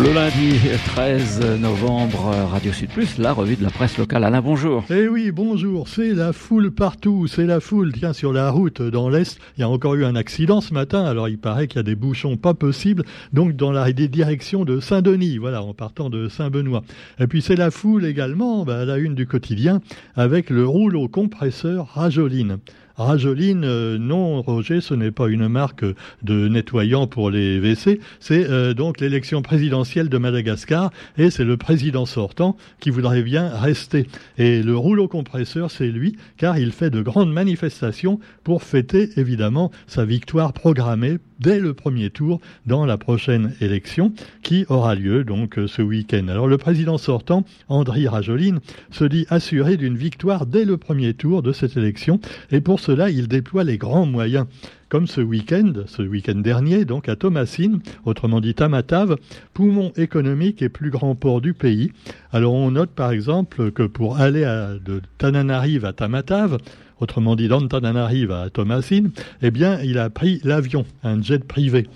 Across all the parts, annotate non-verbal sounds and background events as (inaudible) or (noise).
Le lundi 13 novembre, Radio Sud Plus, la revue de la presse locale. Alain, bonjour. Eh oui, bonjour. C'est la foule partout. C'est la foule. Tiens, sur la route dans l'Est, il y a encore eu un accident ce matin. Alors, il paraît qu'il y a des bouchons pas possibles. Donc, dans la direction de Saint-Denis, voilà, en partant de Saint-Benoît. Et puis, c'est la foule également, bah, à la une du quotidien, avec le rouleau compresseur Rajoline. Rajoline, euh, non, Roger, ce n'est pas une marque de nettoyant pour les WC, c'est euh, donc l'élection présidentielle de Madagascar et c'est le président sortant qui voudrait bien rester. Et le rouleau compresseur, c'est lui, car il fait de grandes manifestations pour fêter évidemment sa victoire programmée dès le premier tour dans la prochaine élection qui aura lieu donc euh, ce week-end. Alors le président sortant, André Rajoline, se dit assuré d'une victoire dès le premier tour de cette élection et pour cela il déploie les grands moyens comme ce week-end, ce week-end dernier, donc à Thomasine, autrement dit Tamatave, poumon économique et plus grand port du pays. Alors on note par exemple que pour aller de Tananarive à Tamatave, autrement dit d'Antananarive à Thomasine, eh bien il a pris l'avion, un jet privé.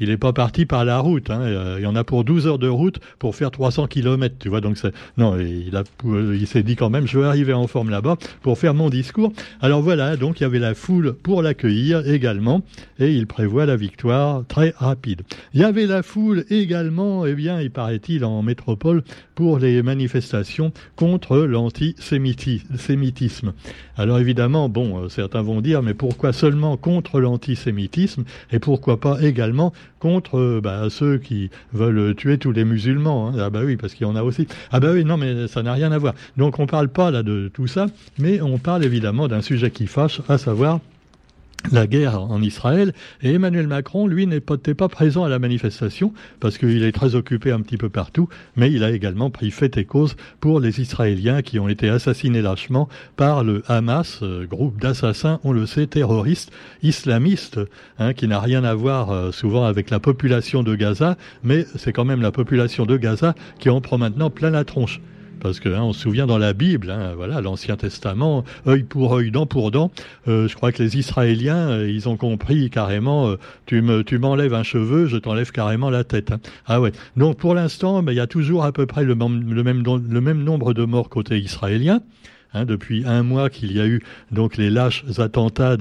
Il n'est pas parti par la route. Hein. Euh, il y en a pour 12 heures de route pour faire 300 km. Tu vois, donc non, il, a, il s'est dit quand même, je vais arriver en forme là-bas pour faire mon discours. Alors voilà, donc il y avait la foule pour l'accueillir également, et il prévoit la victoire très rapide. Il y avait la foule également, eh bien, il paraît-il, en métropole pour les manifestations contre l'antisémitisme. Alors évidemment, bon, euh, certains vont dire, mais pourquoi seulement contre l'antisémitisme et pourquoi pas également contre euh, bah, ceux qui veulent tuer tous les musulmans. Hein. Ah bah oui, parce qu'il y en a aussi. Ah bah oui, non, mais ça n'a rien à voir. Donc on parle pas là de tout ça, mais on parle évidemment d'un sujet qui fâche, à savoir la guerre en Israël. Et Emmanuel Macron, lui, n'était pas présent à la manifestation parce qu'il est très occupé un petit peu partout, mais il a également pris fait et cause pour les Israéliens qui ont été assassinés lâchement par le Hamas, euh, groupe d'assassins, on le sait, terroristes, islamistes, hein, qui n'a rien à voir euh, souvent avec la population de Gaza, mais c'est quand même la population de Gaza qui en prend maintenant plein la tronche parce que hein, on se souvient dans la Bible, hein, voilà, l'Ancien Testament, œil pour œil, dent pour dent. Euh, je crois que les Israéliens, euh, ils ont compris carrément. Euh, tu me, tu m'enlèves un cheveu, je t'enlève carrément la tête. Hein. Ah ouais. Donc pour l'instant, ben, il y a toujours à peu près le, même, le même nombre de morts côté israélien. Hein, depuis un mois qu'il y a eu donc les lâches attentats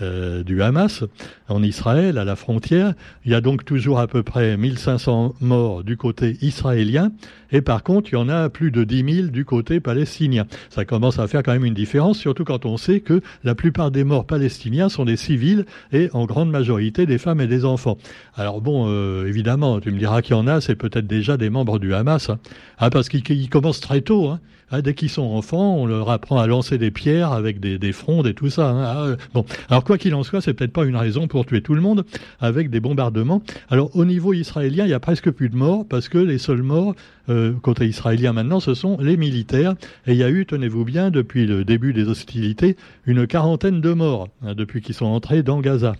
euh, du Hamas en Israël, à la frontière. Il y a donc toujours à peu près 1500 morts du côté israélien, et par contre, il y en a plus de 10 000 du côté palestinien. Ça commence à faire quand même une différence, surtout quand on sait que la plupart des morts palestiniens sont des civils et en grande majorité des femmes et des enfants. Alors bon, euh, évidemment, tu me diras qu'il y en a, c'est peut-être déjà des membres du Hamas, hein. ah, parce qu'ils commencent très tôt. Hein. Ah, dès qu'ils sont enfants, on leur apprend à lancer des pierres avec des, des frondes et tout ça. Hein. Ah, euh, bon, alors quoi qu'il en soit, c'est peut-être pas une raison pour tuer tout le monde avec des bombardements. Alors au niveau israélien, il y a presque plus de morts parce que les seuls morts euh, côté israélien maintenant, ce sont les militaires. Et il y a eu, tenez-vous bien, depuis le début des hostilités, une quarantaine de morts hein, depuis qu'ils sont entrés dans Gaza.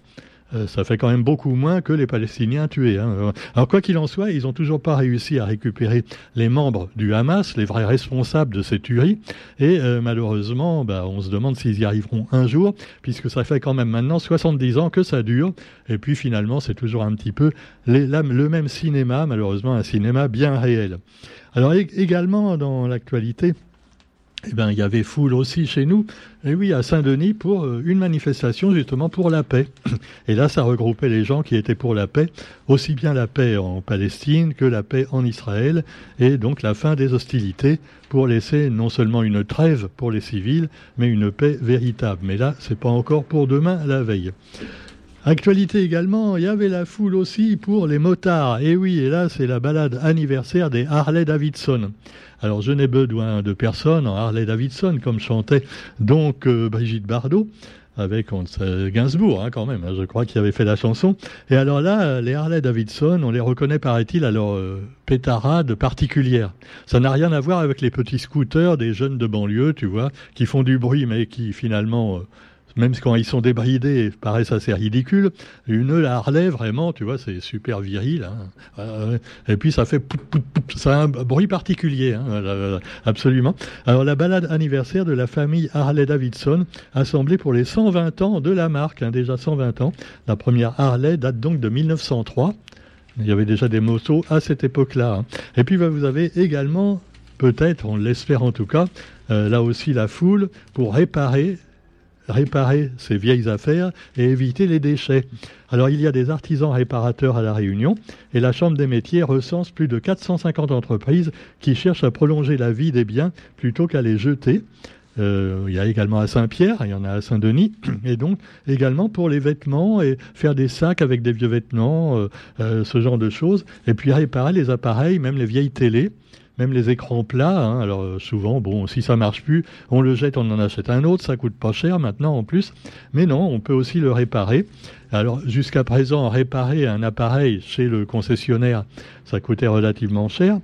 Euh, ça fait quand même beaucoup moins que les Palestiniens tués. Hein. Alors quoi qu'il en soit, ils n'ont toujours pas réussi à récupérer les membres du Hamas, les vrais responsables de ces tueries. Et euh, malheureusement, bah, on se demande s'ils y arriveront un jour, puisque ça fait quand même maintenant 70 ans que ça dure. Et puis finalement, c'est toujours un petit peu le même cinéma, malheureusement un cinéma bien réel. Alors également dans l'actualité, eh ben, il y avait foule aussi chez nous, et oui, à Saint-Denis, pour euh, une manifestation justement pour la paix. (clears throat) Et là, ça regroupait les gens qui étaient pour la paix, aussi bien la paix en Palestine que la paix en Israël, et donc la fin des hostilités pour laisser non seulement une trêve pour les civils, mais une paix véritable. Mais là, c'est pas encore pour demain, la veille. Actualité également, il y avait la foule aussi pour les motards. Et oui, et là, c'est la balade anniversaire des Harley Davidson. Alors, je n'ai besoin de personne en Harley Davidson, comme chantait donc euh, Brigitte Bardot avec Gainsbourg, hein, quand même, hein, je crois qu'il avait fait la chanson. Et alors là, les Harley Davidson, on les reconnaît, paraît-il, à leur euh, pétarade particulière. Ça n'a rien à voir avec les petits scooters des jeunes de banlieue, tu vois, qui font du bruit, mais qui finalement... Euh, même quand ils sont débridés, paraissent assez ridicule. Une Harley, vraiment, tu vois, c'est super viril. Hein. Euh, et puis ça fait ça a un bruit particulier, hein, absolument. Alors la balade anniversaire de la famille Harley Davidson, assemblée pour les 120 ans de la marque, hein, déjà 120 ans. La première Harley date donc de 1903. Il y avait déjà des motos à cette époque-là. Et puis vous avez également, peut-être, on l'espère en tout cas, là aussi la foule pour réparer réparer ces vieilles affaires et éviter les déchets. Alors il y a des artisans réparateurs à La Réunion et la Chambre des métiers recense plus de 450 entreprises qui cherchent à prolonger la vie des biens plutôt qu'à les jeter. Euh, il y a également à Saint-Pierre, il y en a à Saint-Denis, (clears throat) et donc également pour les vêtements et faire des sacs avec des vieux vêtements, euh, euh, ce genre de choses, et puis réparer les appareils, même les vieilles télés même les écrans plats. Hein. alors euh, souvent, bon, si ça marche plus, on le jette, on en achète un autre, ça coûte pas cher maintenant en plus. Mais non, on peut aussi le réparer. Alors jusqu'à présent, réparer un appareil chez le concessionnaire, ça coûtait relativement cher.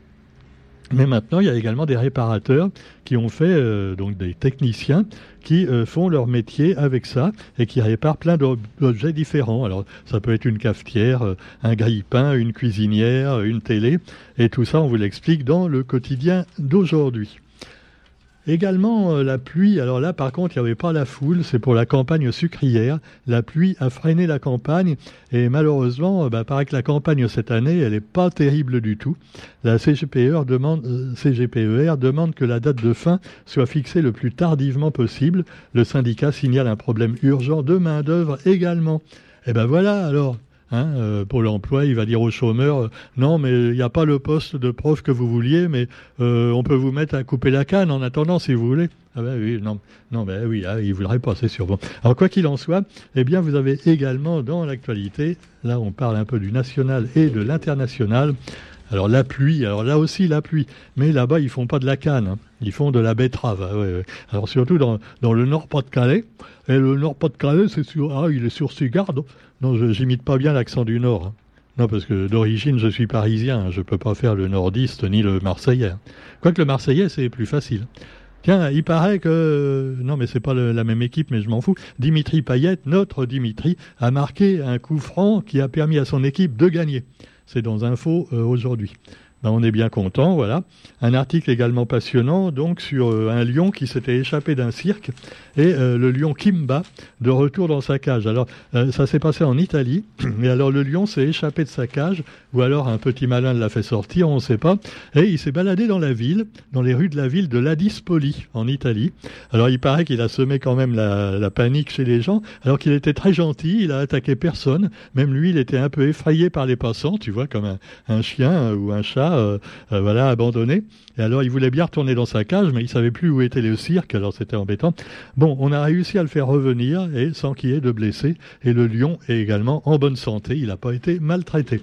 Mais maintenant, il y a également des réparateurs qui ont fait, euh, donc des techniciens, qui euh, font leur métier avec ça et qui réparent plein d'objets différents. Alors, ça peut être une cafetière, euh, un grille-pain, une cuisinière, une télé, et tout ça, on vous l'explique dans le quotidien d'aujourd'hui. Également euh, la pluie, alors là par contre il n'y avait pas la foule, c'est pour la campagne sucrière. La pluie a freiné la campagne et malheureusement, euh, bah, paraît que la campagne cette année, elle n'est pas terrible du tout. La CGPER demande, euh, CGPER demande que la date de fin soit fixée le plus tardivement possible. Le syndicat signale un problème urgent de main-d'œuvre également. Et eh ben voilà alors, Hein, euh, pour l'emploi, il va dire aux chômeurs euh, non, mais il n'y a pas le poste de prof que vous vouliez, mais euh, on peut vous mettre à couper la canne en attendant si vous voulez. Ah ben oui, non, non, ben oui, ah, il voudrait pas, c'est sûr. Alors quoi qu'il en soit, eh bien vous avez également dans l'actualité, là on parle un peu du national et de l'international. Alors la pluie, alors là aussi la pluie, mais là-bas ils font pas de la canne, hein. ils font de la betterave. Ah alors surtout dans, le Nord-Pas-de-Calais, et le Nord-Pas-de-Calais, c'est sur, ah, il est sur ses gardes. Non, j'imite pas bien l'accent du Nord. Hein. Non, parce que d'origine, je suis parisien. Hein. Je peux pas faire le nordiste ni le marseillais. Quoique le marseillais, c'est plus facile. Tiens, il paraît que non, mais c'est pas la même équipe, mais je m'en fous. Dimitri Payet, notre Dimitri, a marqué un coup franc qui a permis à son équipe de gagner. C'est dans Info euh, aujourd'hui. Ben, on est bien content, voilà. Un article également passionnant, donc, sur euh, un lion qui s'était échappé d'un cirque et euh, le lion Kimba de retour dans sa cage. Alors, euh, ça s'est passé en Italie, (clears throat) et alors le lion s'est échappé de sa cage, ou alors un petit malin l'a fait sortir, on ne sait pas, et il s'est baladé dans la ville, dans les rues de la ville de Ladispoli, en Italie. Alors, il paraît qu'il a semé quand même la, panique chez les gens, alors qu'il était très gentil, il a attaqué personne, même lui, il était un peu effrayé par les passants, tu vois, comme un chien ou un chat euh, euh, voilà, abandonné. Et alors, il voulait bien retourner dans sa cage, mais il savait plus où était le cirque, alors c'était embêtant. Bon, on a réussi à le faire revenir, et sans qu'il y ait de blessés. Et le lion est également en bonne santé, il n'a pas été maltraité.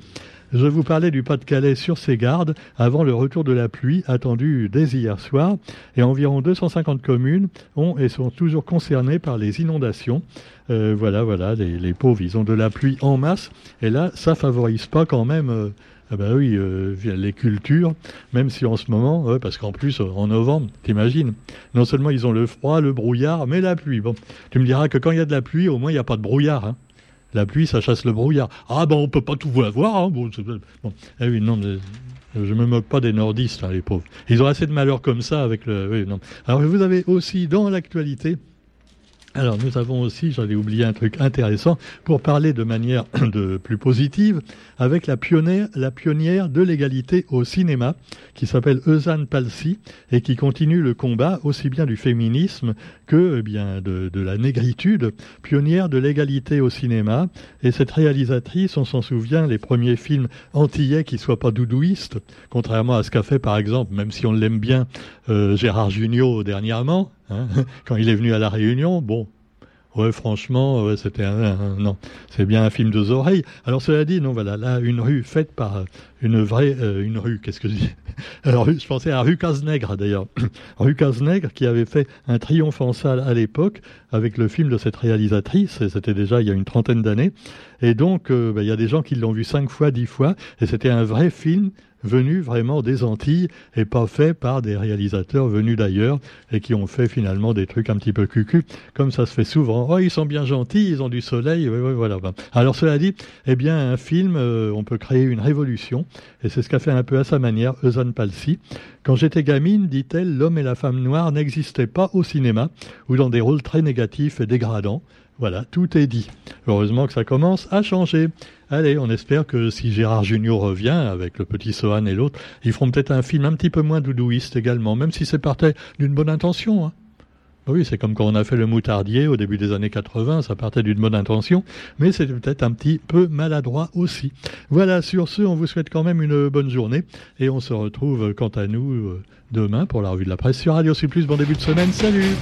Je vous parlais du Pas-de-Calais sur ses gardes avant le retour de la pluie attendu dès hier soir et environ 250 communes ont et sont toujours concernées par les inondations. Euh, voilà, voilà, les, pauvres, ils ont de la pluie en masse et là, ça favorise pas quand même ben oui, euh, les cultures, même si en ce moment, parce qu'en plus, en novembre, t'imagines, non seulement ils ont le froid, le brouillard, mais la pluie. Bon, tu me diras que quand il y a de la pluie, au moins il n'y a pas de brouillard. Hein. La pluie, ça chasse le brouillard. Ah ben on peut pas tout avoir. Hein. Bon. Eh je me moque pas des nordistes, hein, les pauvres. Ils ont assez de malheur comme ça avec le. Alors vous avez aussi dans l'actualité alors nous avons aussi, j'allais oublier un truc intéressant, pour parler de manière (clears throat) de plus positive, avec la pionnière, de l'égalité au cinéma, qui s'appelle Eusanne Palsy, et qui continue le combat aussi bien du féminisme que eh bien de, de la négritude, pionnière de l'égalité au cinéma. Et cette réalisatrice, on s'en souvient, les premiers films antillais qui soient pas doudouistes, contrairement à ce qu'a fait par exemple, même si on l'aime bien, euh, Gérard Jugnot dernièrement, Hein, (laughs) quand il est venu à la Réunion, bon, ouais, franchement, c'était un, non, c'est bien un film de oreilles. Alors cela dit, non, voilà, là, une rue faite par une vraie, euh, une rue, qu'est-ce que je dis? (laughs) Alors, je pensais à rue Cazenègre d'ailleurs, (clears throat) rue Cazenègre qui avait fait un triomphe en salle à l'époque avec le film de cette réalisatrice, et c'était déjà il y a une trentaine d'années. Et donc, euh, bah, il y a des gens qui l'ont vu cinq fois, dix fois, et c'était un vrai film venu vraiment des Antilles et pas fait par des réalisateurs venus d'ailleurs et qui ont fait finalement des trucs un petit peu cucu, comme ça se fait souvent. Oh, ils sont bien gentils, ils ont du soleil, voilà. Alors cela dit, eh bien, un film, euh, on peut créer une révolution et c'est ce qu'a fait un peu à sa manière Eusanne Palsy Quand j'étais gamine, dit-elle, l'homme et la femme noire n'existaient pas au cinéma ou dans des rôles très négatifs et dégradants. Voilà, tout est dit. Heureusement que ça commence à changer. Allez, on espère que si Gérard Junior revient avec le petit Sohan et l'autre, ils feront peut-être un film un petit peu moins doudouiste également, même si c'est partait d'une bonne intention. Hein. Oui, c'est comme quand on a fait le moutardier au début des années 80, ça partait d'une bonne intention, mais c'était peut-être un petit peu maladroit aussi. Voilà, sur ce, on vous souhaite quand même une bonne journée et on se retrouve quant à nous euh, demain pour la revue de la presse sur Radio Plus. Bon début de semaine, salut